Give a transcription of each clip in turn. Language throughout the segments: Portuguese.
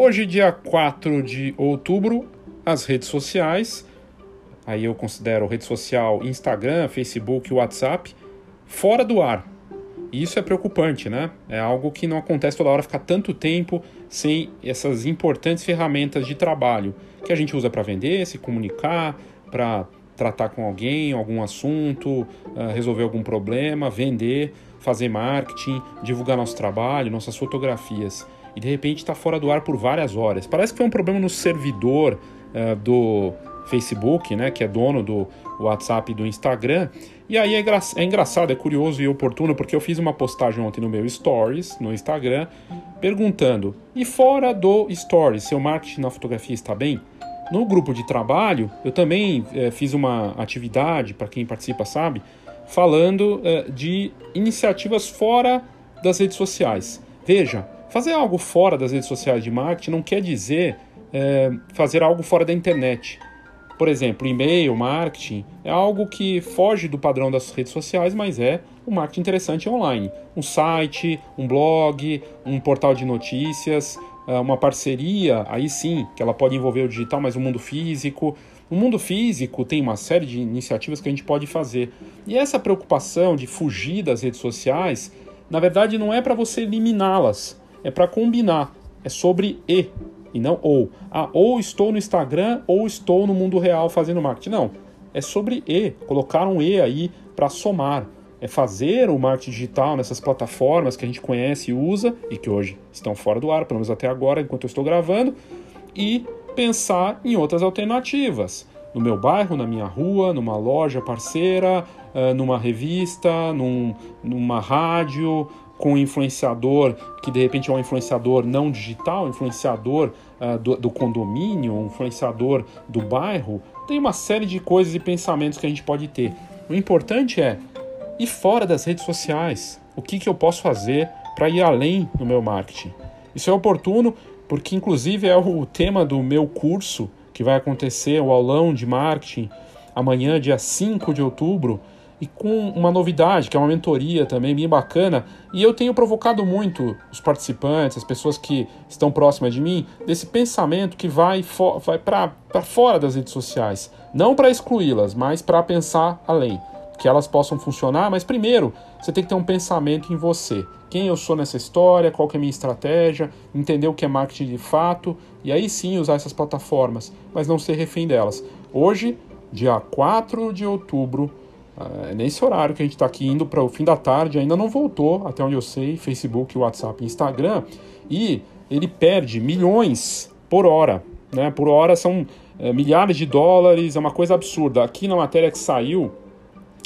Hoje, dia 4 de outubro, as redes sociais, aí eu considero rede social Instagram, Facebook, WhatsApp, fora do ar. E isso é preocupante, né? É algo que não acontece toda hora ficar tanto tempo sem essas importantes ferramentas de trabalho que a gente usa para vender, se comunicar, para tratar com alguém, algum assunto, uh, resolver algum problema, vender, fazer marketing, divulgar nosso trabalho, nossas fotografias. E de repente está fora do ar por várias horas. Parece que foi um problema no servidor uh, do Facebook, né, que é dono do WhatsApp e do Instagram. E aí é, engra é engraçado, é curioso e oportuno, porque eu fiz uma postagem ontem no meu Stories, no Instagram, perguntando: e fora do Stories, seu marketing na fotografia está bem? No grupo de trabalho, eu também é, fiz uma atividade, para quem participa sabe, falando é, de iniciativas fora das redes sociais. Veja, fazer algo fora das redes sociais de marketing não quer dizer é, fazer algo fora da internet. Por exemplo, e-mail, marketing, é algo que foge do padrão das redes sociais, mas é um marketing interessante online. Um site, um blog, um portal de notícias, é, uma parceria, aí sim, que ela pode envolver o digital, mas o mundo físico. No mundo físico tem uma série de iniciativas que a gente pode fazer. E essa preocupação de fugir das redes sociais, na verdade, não é para você eliminá-las, é para combinar. É sobre e e não ou. Ah, ou estou no Instagram ou estou no mundo real fazendo marketing. Não. É sobre e. Colocar um e aí para somar é fazer o marketing digital nessas plataformas que a gente conhece e usa e que hoje estão fora do ar, pelo menos até agora, enquanto eu estou gravando, e pensar em outras alternativas. No meu bairro, na minha rua, numa loja parceira, eh, numa revista, num, numa rádio, com um influenciador que de repente é um influenciador não digital, influenciador uh, do, do, condomínio, um influenciador do bairro. Tem uma série de coisas e pensamentos que a gente pode ter. O importante é e fora das redes sociais, o que, que eu posso fazer para ir além no meu marketing? Isso é oportuno porque, inclusive, é o tema do meu curso que vai acontecer, o aulão de marketing, amanhã, dia 5 de outubro, e com uma novidade, que é uma mentoria também bem bacana. E eu tenho provocado muito os participantes, as pessoas que estão próximas de mim, desse pensamento que vai, vai para fora das redes sociais. Não para excluí-las, mas para pensar além que elas possam funcionar, mas primeiro você tem que ter um pensamento em você. Quem eu sou nessa história, qual que é a minha estratégia, entender o que é marketing de fato e aí sim usar essas plataformas, mas não ser refém delas. Hoje, dia 4 de outubro, é nesse horário que a gente está aqui indo para o fim da tarde, ainda não voltou, até onde eu sei, Facebook, WhatsApp, Instagram, e ele perde milhões por hora. Né? Por hora são é, milhares de dólares, é uma coisa absurda. Aqui na matéria que saiu,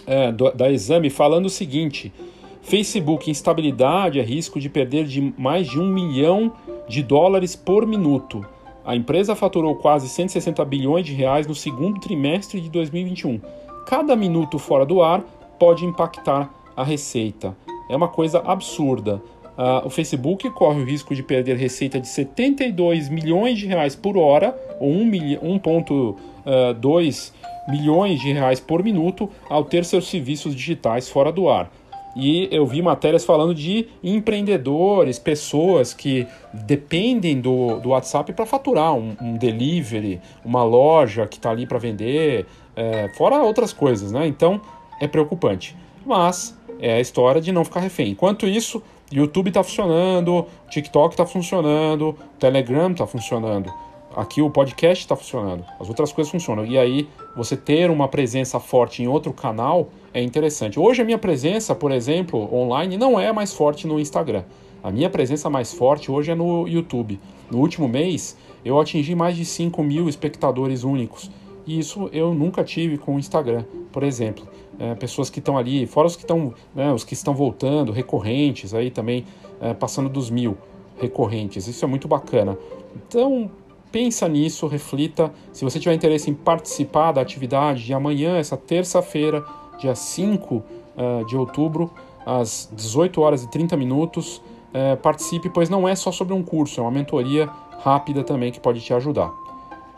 é, do, da Exame falando o seguinte: Facebook instabilidade é risco de perder de mais de um milhão de dólares por minuto. A empresa faturou quase 160 bilhões de reais no segundo trimestre de 2021. Cada minuto fora do ar pode impactar a receita. É uma coisa absurda. Uh, o Facebook corre o risco de perder receita de 72 milhões de reais por hora, ou 1,2 milhões de reais por minuto ao ter seus serviços digitais fora do ar. E eu vi matérias falando de empreendedores, pessoas que dependem do, do WhatsApp para faturar um, um, delivery, uma loja que está ali para vender, é, fora outras coisas, né? Então é preocupante. Mas é a história de não ficar refém. Enquanto isso, YouTube está funcionando, TikTok está funcionando, Telegram está funcionando. Aqui o podcast está funcionando, as outras coisas funcionam. E aí, você ter uma presença forte em outro canal é interessante. Hoje, a minha presença, por exemplo, online, não é mais forte no Instagram. A minha presença mais forte hoje é no YouTube. No último mês, eu atingi mais de 5 mil espectadores únicos. E isso eu nunca tive com o Instagram, por exemplo. É, pessoas que estão ali, fora os que estão, né, os que estão voltando, recorrentes, aí também é, passando dos mil recorrentes. Isso é muito bacana. Então, pensa nisso, reflita. Se você tiver interesse em participar da atividade de amanhã, essa terça-feira, dia 5 uh, eh, de outubro, às 18 horas e 30 minutos, uh, participe, pois não é só sobre um curso, é uma mentoria rápida também que pode te ajudar.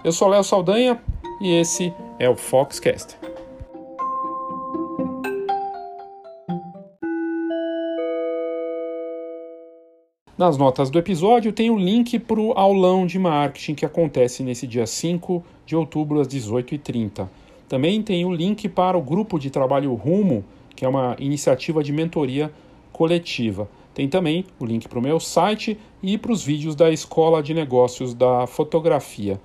Eu sou Léo Saldanha e esse é o Foxcast. Nas notas do episódio tem o link para o aulão de marketing que acontece nesse dia 5 de outubro às 18h30. Também tem o link para o grupo de trabalho Rumo, que é uma iniciativa de mentoria coletiva. Tem também o link para o meu site e para os vídeos da Escola de Negócios da Fotografia.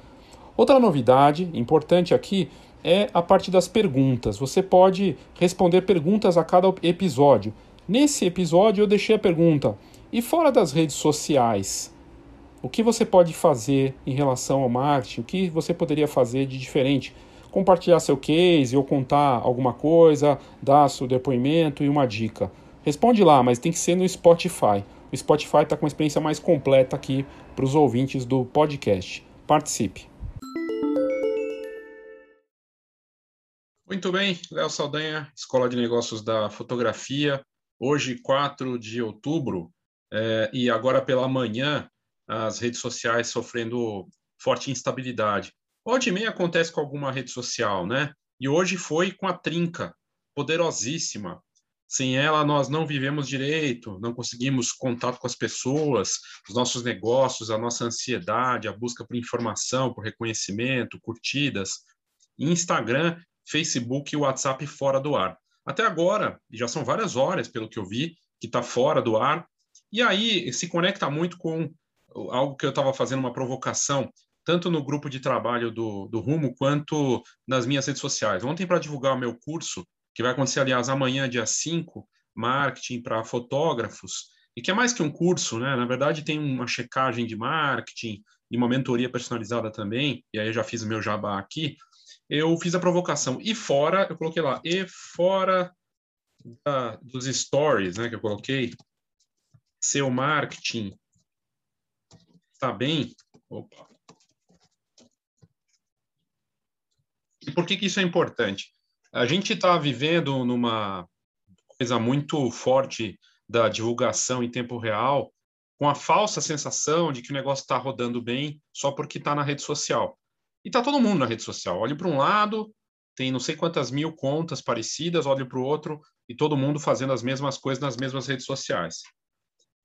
Outra novidade importante aqui é a parte das perguntas. Você pode responder perguntas a cada episódio. Nesse episódio eu deixei a pergunta: e fora das redes sociais, o que você pode fazer em relação ao marketing? O que você poderia fazer de diferente? Compartilhar seu case ou contar alguma coisa, dar seu depoimento e uma dica. Responde lá, mas tem que ser no Spotify. O Spotify está com uma experiência mais completa aqui para os ouvintes do podcast. Participe. Muito bem, Léo Saldanha, Escola de Negócios da Fotografia. Hoje, 4 de outubro, é, e agora pela manhã as redes sociais sofrendo forte instabilidade. Volta e meia acontece com alguma rede social, né? E hoje foi com a Trinca, poderosíssima. Sem ela, nós não vivemos direito, não conseguimos contato com as pessoas, os nossos negócios, a nossa ansiedade, a busca por informação, por reconhecimento, curtidas. Instagram, Facebook e WhatsApp fora do ar. Até agora, já são várias horas, pelo que eu vi, que está fora do ar, e aí se conecta muito com algo que eu estava fazendo uma provocação, tanto no grupo de trabalho do, do Rumo, quanto nas minhas redes sociais. Ontem, para divulgar o meu curso, que vai acontecer, aliás, amanhã, dia 5, marketing para fotógrafos, e que é mais que um curso, né? Na verdade, tem uma checagem de marketing e uma mentoria personalizada também, e aí eu já fiz o meu jabá aqui. Eu fiz a provocação. E fora, eu coloquei lá, e fora da, dos stories, né, que eu coloquei, seu marketing está bem. Opa. E por que, que isso é importante? A gente está vivendo numa coisa muito forte da divulgação em tempo real, com a falsa sensação de que o negócio está rodando bem só porque está na rede social. E está todo mundo na rede social. Olhe para um lado, tem não sei quantas mil contas parecidas, olhe para o outro, e todo mundo fazendo as mesmas coisas nas mesmas redes sociais.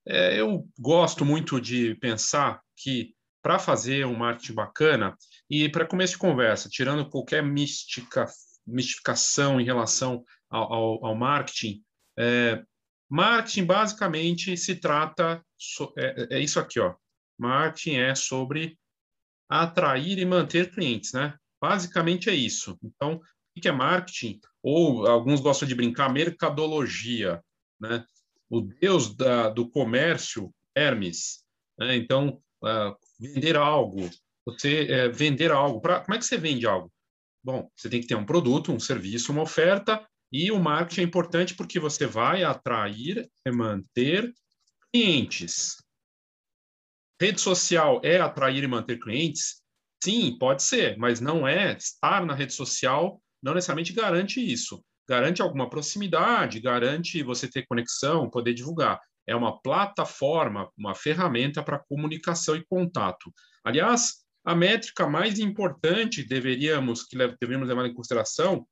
É, eu gosto muito de pensar que para fazer um marketing bacana e para começo de conversa, tirando qualquer mística, mistificação em relação ao, ao, ao marketing, é, marketing basicamente se trata so, é, é, isso aqui, ó. Marketing é sobre atrair e manter clientes, né? Basicamente é isso. Então, o que é marketing? Ou alguns gostam de brincar, mercadologia, né? o deus da, do comércio, Hermes. Né? Então, uh, vender algo, você é, vender algo. Pra, como é que você vende algo? Bom, você tem que ter um produto, um serviço, uma oferta, e o marketing é importante porque você vai atrair e manter clientes. Rede social é atrair e manter clientes? Sim, pode ser, mas não é. Estar na rede social não necessariamente garante isso garante alguma proximidade, garante você ter conexão, poder divulgar. É uma plataforma, uma ferramenta para comunicação e contato. Aliás, a métrica mais importante deveríamos que deveríamos levar em consideração,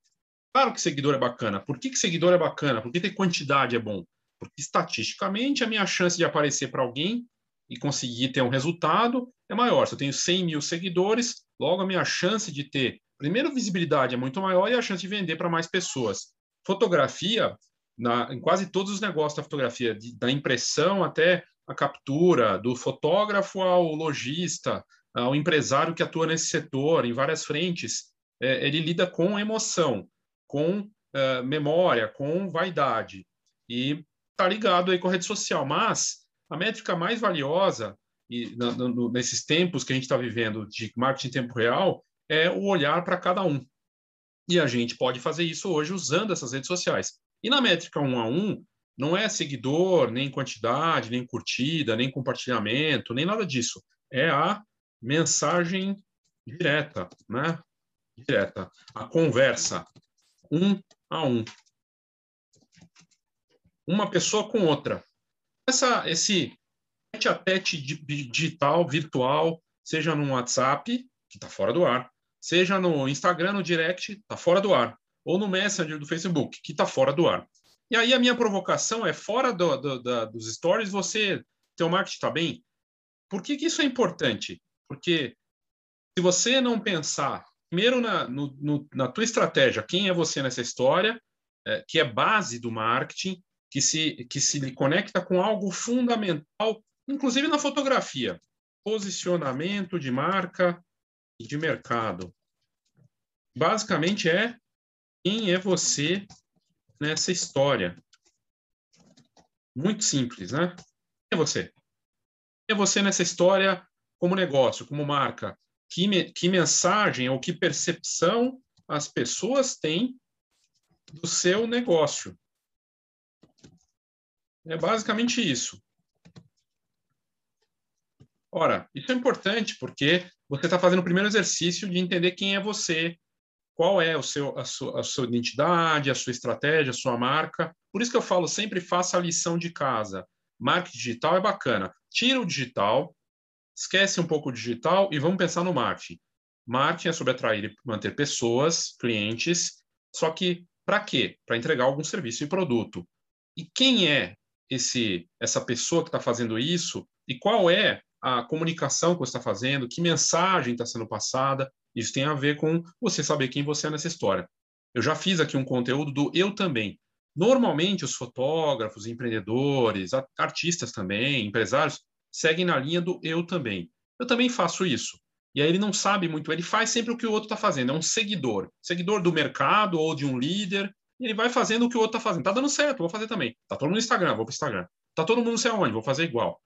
claro que seguidor é bacana. Por que, que seguidor é bacana? Por que ter quantidade é bom? Porque estatisticamente a minha chance de aparecer para alguém e conseguir ter um resultado é maior. Se eu tenho 100 mil seguidores, logo a minha chance de ter primeiro, visibilidade é muito maior e a chance de vender para mais pessoas. Fotografia, na, em quase todos os negócios da fotografia, de, da impressão até a captura, do fotógrafo ao lojista, ao empresário que atua nesse setor, em várias frentes, é, ele lida com emoção, com é, memória, com vaidade. E está ligado aí com a rede social. Mas a métrica mais valiosa, e, no, nesses tempos que a gente está vivendo de marketing em tempo real, é o olhar para cada um. E a gente pode fazer isso hoje usando essas redes sociais. E na métrica um a um, não é seguidor, nem quantidade, nem curtida, nem compartilhamento, nem nada disso. É a mensagem direta, né? Direta. A conversa um a um. Uma pessoa com outra. Essa, esse tete a tete digital, virtual, seja no WhatsApp, que está fora do ar, seja no Instagram, no direct, está fora do ar, ou no Messenger do Facebook, que está fora do ar. E aí a minha provocação é, fora do, do, da, dos stories, você teu marketing está bem. Por que, que isso é importante? Porque se você não pensar primeiro na, no, no, na tua estratégia, quem é você nessa história, é, que é base do marketing, que se, que se conecta com algo fundamental, inclusive na fotografia, posicionamento de marca e de mercado. Basicamente é quem é você nessa história. Muito simples, né? Quem é você? Quem é você nessa história como negócio, como marca? Que, me, que mensagem ou que percepção as pessoas têm do seu negócio? É basicamente isso. Ora, isso é importante porque você está fazendo o primeiro exercício de entender quem é você, qual é o seu, a, sua, a sua identidade, a sua estratégia, a sua marca. Por isso que eu falo sempre faça a lição de casa. Marketing digital é bacana. Tira o digital, esquece um pouco o digital e vamos pensar no marketing. Marketing é sobre atrair e manter pessoas, clientes, só que para quê? Para entregar algum serviço e produto. E quem é esse essa pessoa que está fazendo isso e qual é a comunicação que você está fazendo, que mensagem está sendo passada. Isso tem a ver com você saber quem você é nessa história. Eu já fiz aqui um conteúdo do eu também. Normalmente, os fotógrafos, empreendedores, artistas também, empresários, seguem na linha do eu também. Eu também faço isso. E aí ele não sabe muito, ele faz sempre o que o outro está fazendo, é um seguidor. Seguidor do mercado ou de um líder, ele vai fazendo o que o outro está fazendo. Tá dando certo, vou fazer também. Tá todo mundo no Instagram, vou para o Instagram. Tá todo mundo não sei aonde, vou fazer igual.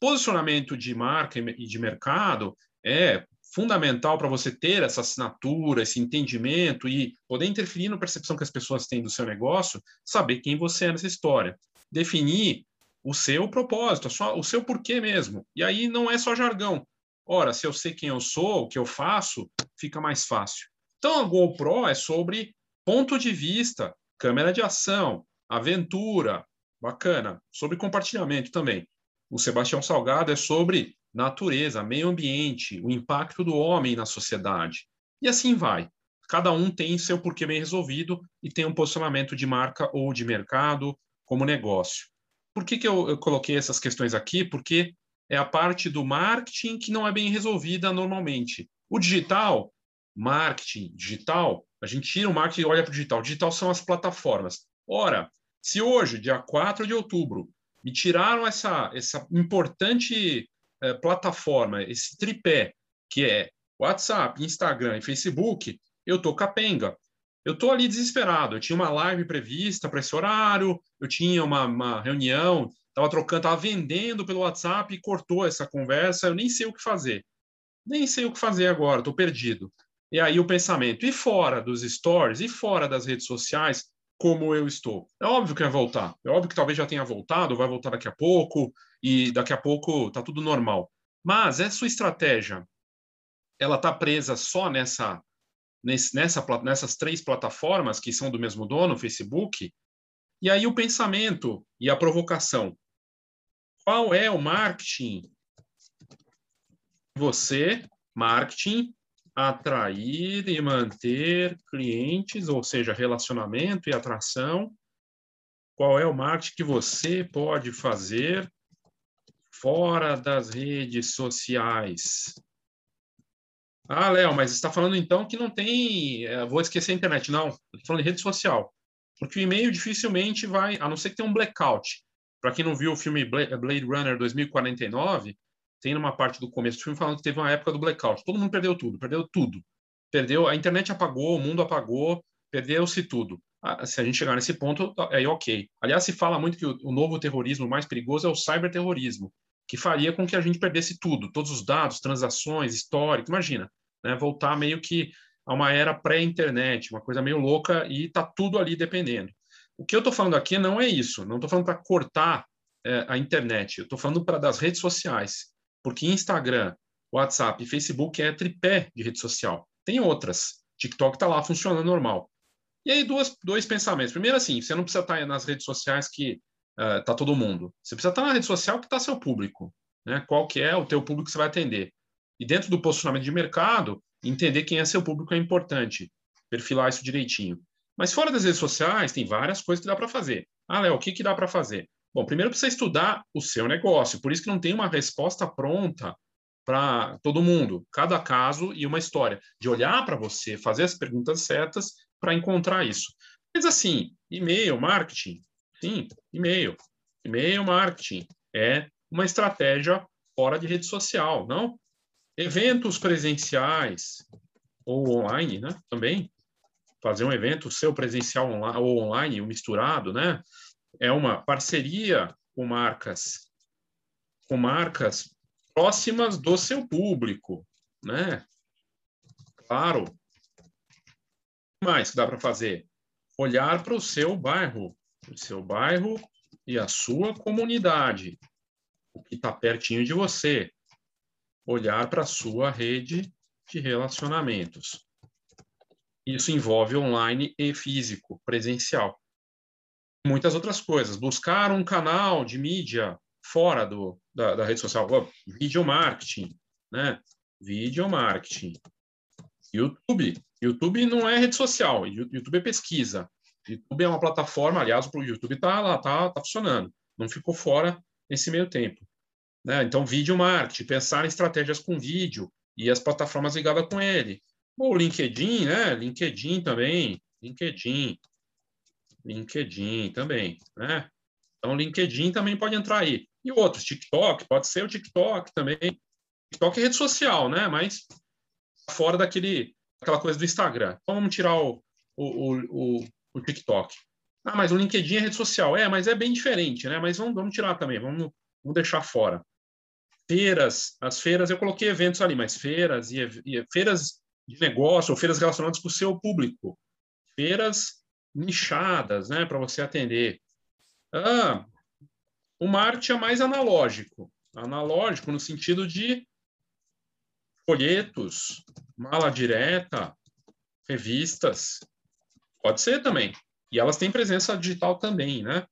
Posicionamento de marca e de mercado é fundamental para você ter essa assinatura, esse entendimento e poder interferir na percepção que as pessoas têm do seu negócio, saber quem você é nessa história. Definir o seu propósito, sua, o seu porquê mesmo. E aí não é só jargão. Ora, se eu sei quem eu sou, o que eu faço, fica mais fácil. Então, a GoPro é sobre ponto de vista, câmera de ação, aventura, bacana, sobre compartilhamento também o Sebastião Salgado é sobre natureza, meio ambiente, o impacto do homem na sociedade. E assim vai. Cada um tem seu porquê bem resolvido e tem um posicionamento de marca ou de mercado como negócio. Por que, que eu, eu coloquei essas questões aqui? Porque é a parte do marketing que não é bem resolvida normalmente. O digital, marketing digital, a gente tira o marketing e olha para o digital. O digital são as plataformas. Ora, se hoje, dia 4 de outubro, me tiraram essa, essa importante eh, plataforma, esse tripé, que é WhatsApp, Instagram e Facebook, eu tô capenga. Eu tô ali desesperado. Eu tinha uma live prevista para esse horário, eu tinha uma, uma reunião, estava trocando, estava vendendo pelo WhatsApp e cortou essa conversa. Eu nem sei o que fazer. Nem sei o que fazer agora, estou perdido. E aí o pensamento, e fora dos stories, e fora das redes sociais, como eu estou. É óbvio que vai voltar. É óbvio que talvez já tenha voltado, vai voltar daqui a pouco, e daqui a pouco está tudo normal. Mas essa estratégia, ela está presa só nessa, nesse, nessa, nessas três plataformas que são do mesmo dono, Facebook, e aí o pensamento e a provocação. Qual é o marketing? Você, marketing, atrair e manter clientes, ou seja, relacionamento e atração. Qual é o marketing que você pode fazer fora das redes sociais? Ah, Léo, mas está falando então que não tem. É, vou esquecer a internet. Não, estou falando de rede social. Porque o e-mail dificilmente vai, a não ser que tenha um blackout. Para quem não viu o filme Blade Runner 2049, tem numa parte do começo do filme falando que teve uma época do blackout. Todo mundo perdeu tudo, perdeu tudo. Perdeu, a internet apagou, o mundo apagou, perdeu-se tudo. Se a gente chegar nesse ponto, aí ok. Aliás, se fala muito que o, novo terrorismo mais perigoso é o cyberterrorismo, que faria com que a gente perdesse tudo, todos os dados, transações, histórico, imagina, né? voltar meio que a uma era pré-internet, uma coisa meio louca e está tudo ali dependendo. O que eu estou falando aqui não é isso, não estou falando para cortar é, a internet, eu estou falando para das redes sociais. Porque Instagram, WhatsApp e Facebook é tripé de rede social. Tem outras. TikTok está lá funcionando normal. E aí, duas, dois pensamentos. Primeiro, assim, você não precisa estar tá nas redes sociais que está uh, todo mundo. Você precisa estar tá na rede social que está seu público. Né? Qual que é o teu público que você vai atender. E dentro do posicionamento de mercado, entender quem é seu público é importante. Perfilar isso direitinho. Mas fora das redes sociais, tem várias coisas que dá para fazer. Ah, Léo, o que, que dá para fazer? Bom, primeiro precisa estudar o seu negócio, por isso que não tem uma resposta pronta para todo mundo, cada caso e uma história, de olhar para você, fazer as perguntas certas para encontrar isso. Mas assim, e-mail, marketing, sim, e-mail. E-mail marketing é uma estratégia fora de rede social, não? Eventos presenciais ou online, né? Também fazer um evento seu presencial ou online, o misturado, né? É uma parceria com marcas, com marcas próximas do seu público, né? Claro. O mais que dá para fazer? Olhar para o seu bairro, o seu bairro e a sua comunidade, o que está pertinho de você. Olhar para a sua rede de relacionamentos. Isso envolve online e físico, presencial. Muitas outras coisas. Buscar um canal de mídia fora do, da, da rede social. Video marketing, né? Video marketing. YouTube. YouTube não é rede social. YouTube é pesquisa. YouTube é uma plataforma, aliás, o YouTube está lá, está tá funcionando. Não ficou fora nesse meio tempo. Né? Então, vídeo marketing, pensar em estratégias com vídeo e as plataformas ligadas com ele. O LinkedIn, né? LinkedIn também. LinkedIn. LinkedIn também, né? Então, LinkedIn também pode entrar aí. E outros, TikTok, pode ser o TikTok também. TikTok é rede social, né? Mas fora daquele, aquela coisa do Instagram. Então, vamos tirar o, o, o, o TikTok. Ah, mas o LinkedIn é rede social. É, mas é bem diferente, né? Mas vamos, vamos tirar também, vamos, vamos deixar fora. Feiras, as feiras, eu coloquei eventos ali, mas feiras e, e feiras de negócio ou feiras relacionadas com o seu público. Feiras nichadas, né, para você atender. Ah, o marketing é mais analógico. Analógico no sentido de folhetos, mala direta, revistas. Pode ser também. E elas têm presença digital também, né?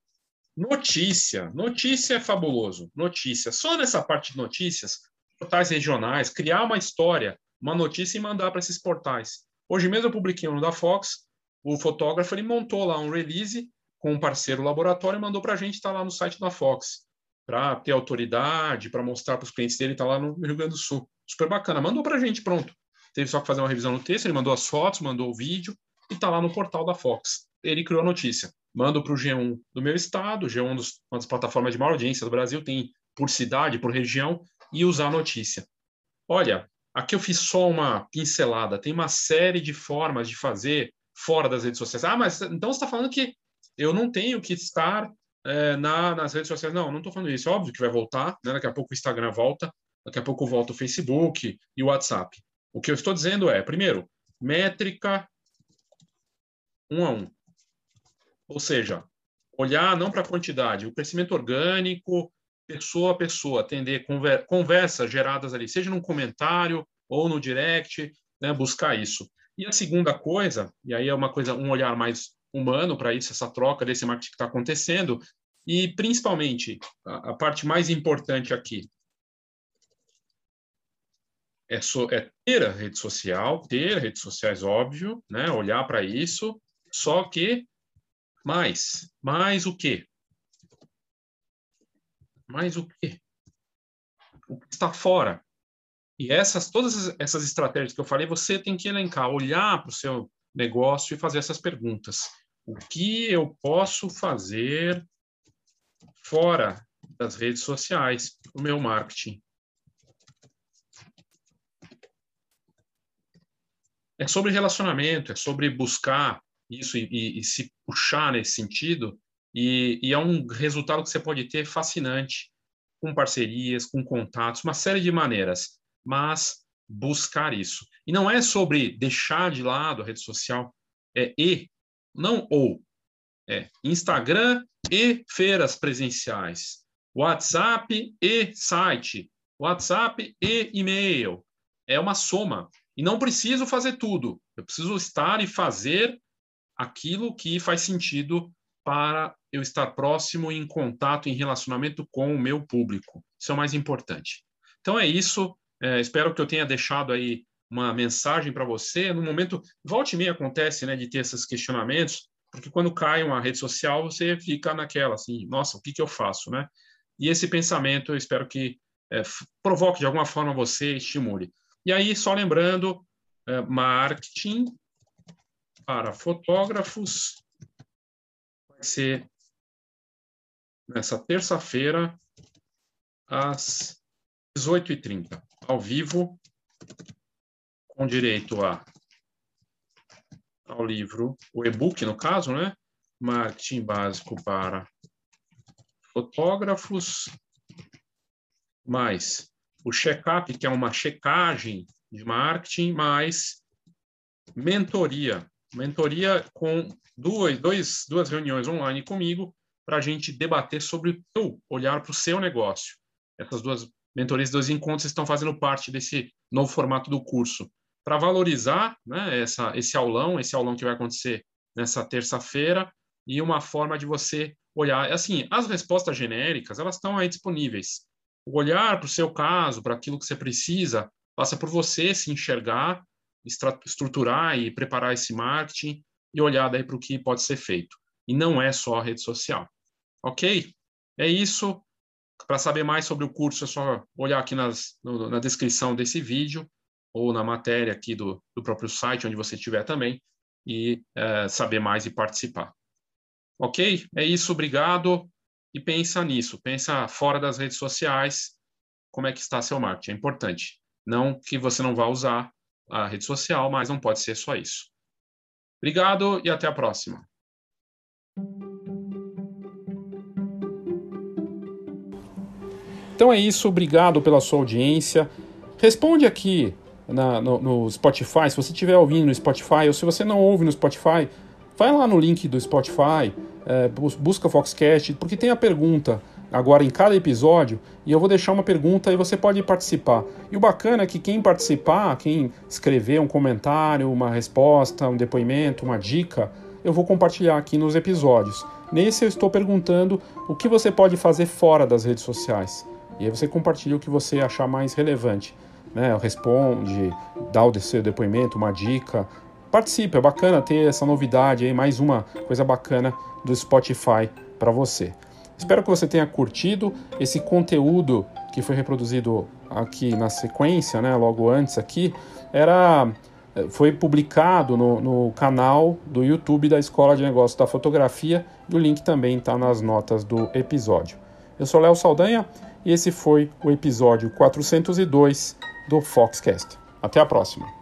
Notícia. Notícia é fabuloso. Notícia. Só nessa parte de notícias, portais regionais, criar uma história uma notícia e mandar para esses portais. Hoje mesmo eu publiquei um da Fox, o fotógrafo ele montou lá um release com um parceiro laboratório e mandou para a gente, está lá no site da Fox, para ter autoridade, para mostrar para os clientes dele, está lá no Rio Grande do Sul. Super bacana. Mandou para a gente, pronto. Teve só que fazer uma revisão no texto, ele mandou as fotos, mandou o vídeo e está lá no portal da Fox. Ele criou a notícia. Mando para o G1 do meu estado, G1 dos, uma das plataformas de maior audiência do Brasil, tem por cidade, por região, e usar a notícia. Olha, Aqui eu fiz só uma pincelada. Tem uma série de formas de fazer fora das redes sociais. Ah, mas então você está falando que eu não tenho que estar é, na, nas redes sociais? Não, não estou falando isso. É óbvio que vai voltar. Né? Daqui a pouco o Instagram volta. Daqui a pouco volta o Facebook e o WhatsApp. O que eu estou dizendo é, primeiro, métrica um a um. Ou seja, olhar não para a quantidade, o crescimento orgânico, pessoa a pessoa, atender conver conversas geradas ali, seja num comentário ou no direct, né, buscar isso. E a segunda coisa, e aí é uma coisa, um olhar mais humano para isso, essa troca desse marketing que está acontecendo, e principalmente a, a, parte mais importante aqui é, so, é ter a rede social, ter redes sociais, óbvio, né, olhar para isso, só que mais, mais o quê? Mas o quê? O que está fora? E essas, todas essas estratégias que eu falei, você tem que elencar, olhar para o seu negócio e fazer essas perguntas. O que eu posso fazer fora das redes sociais, o meu marketing? É sobre relacionamento, é sobre buscar isso e, e, e se puxar nesse sentido e, e, é um resultado que você pode ter fascinante, com parcerias, com contatos, uma série de maneiras, mas buscar isso. E não é sobre deixar de lado a rede social, é e, não ou. É Instagram e feiras presenciais, WhatsApp e site, WhatsApp e e-mail. É uma soma. E não preciso fazer tudo. Eu preciso estar e fazer aquilo que faz sentido para eu estar próximo, em contato, em relacionamento com o meu público. Isso é o mais importante. Então é isso. É, espero que eu tenha deixado aí uma mensagem para você. No momento, volte e meia acontece, né, de ter esses questionamentos. Porque quando cai uma rede social, você fica naquela, assim, nossa, o que, que eu faço, né? E esse pensamento, eu espero que é, provoque de alguma forma você, estimule. E aí, só lembrando, é, marketing para fotógrafos vai ser nessa terça-feira, às 18h30, ao vivo, com direito a, ao livro, o e-book, no caso, né? Marketing básico para fotógrafos, mais o check-up, que é uma checagem de marketing, mais mentoria. Mentoria com duas, dois, duas reuniões online comigo para a gente debater sobre o seu olhar para o seu negócio. Essas duas mentorias, dois encontros estão fazendo parte desse novo formato do curso. Para valorizar né, essa, esse aulão, esse aulão que vai acontecer nessa terça-feira, e uma forma de você olhar. Assim, as respostas genéricas, elas estão aí disponíveis. O olhar para o seu caso, para aquilo que você precisa, passa por você se enxergar, estruturar e preparar esse marketing e olhar daí para o que pode ser feito. E não é só a rede social. Ok? É isso. Para saber mais sobre o curso, é só olhar aqui nas, no, na descrição desse vídeo ou na matéria aqui do, do próprio site, onde você estiver também, e é, saber mais e participar. Ok? É isso, obrigado. E pensa nisso, pensa fora das redes sociais, como é que está seu marketing. É importante. Não que você não vá usar a rede social, mas não pode ser só isso. Obrigado e até a próxima. Então é isso, obrigado pela sua audiência. Responde aqui na, no, no, Spotify, se você estiver ouvindo no Spotify, ou se você não ouve no Spotify, vai lá no link do Spotify, é, busca Foxcast, porque tem a pergunta agora em cada episódio e eu vou deixar uma pergunta e você pode participar. E o bacana é que quem participar, quem escrever um comentário, uma resposta, um depoimento, uma dica, eu vou compartilhar aqui nos episódios. Nesse eu estou perguntando o que você pode fazer fora das redes sociais. E aí você compartilha o que você achar mais relevante. Né? Responde, dá o seu depoimento, uma dica, participe, é bacana ter essa novidade aí, mais uma coisa bacana do Spotify para você. Espero que você tenha curtido esse conteúdo que foi reproduzido aqui na sequência, né, logo antes aqui, era foi publicado no, no canal do YouTube da Escola de Negócios da Fotografia e o link também está nas notas do episódio. Eu sou Léo Saldanha e esse foi o episódio 402 do Foxcast. Até a próxima!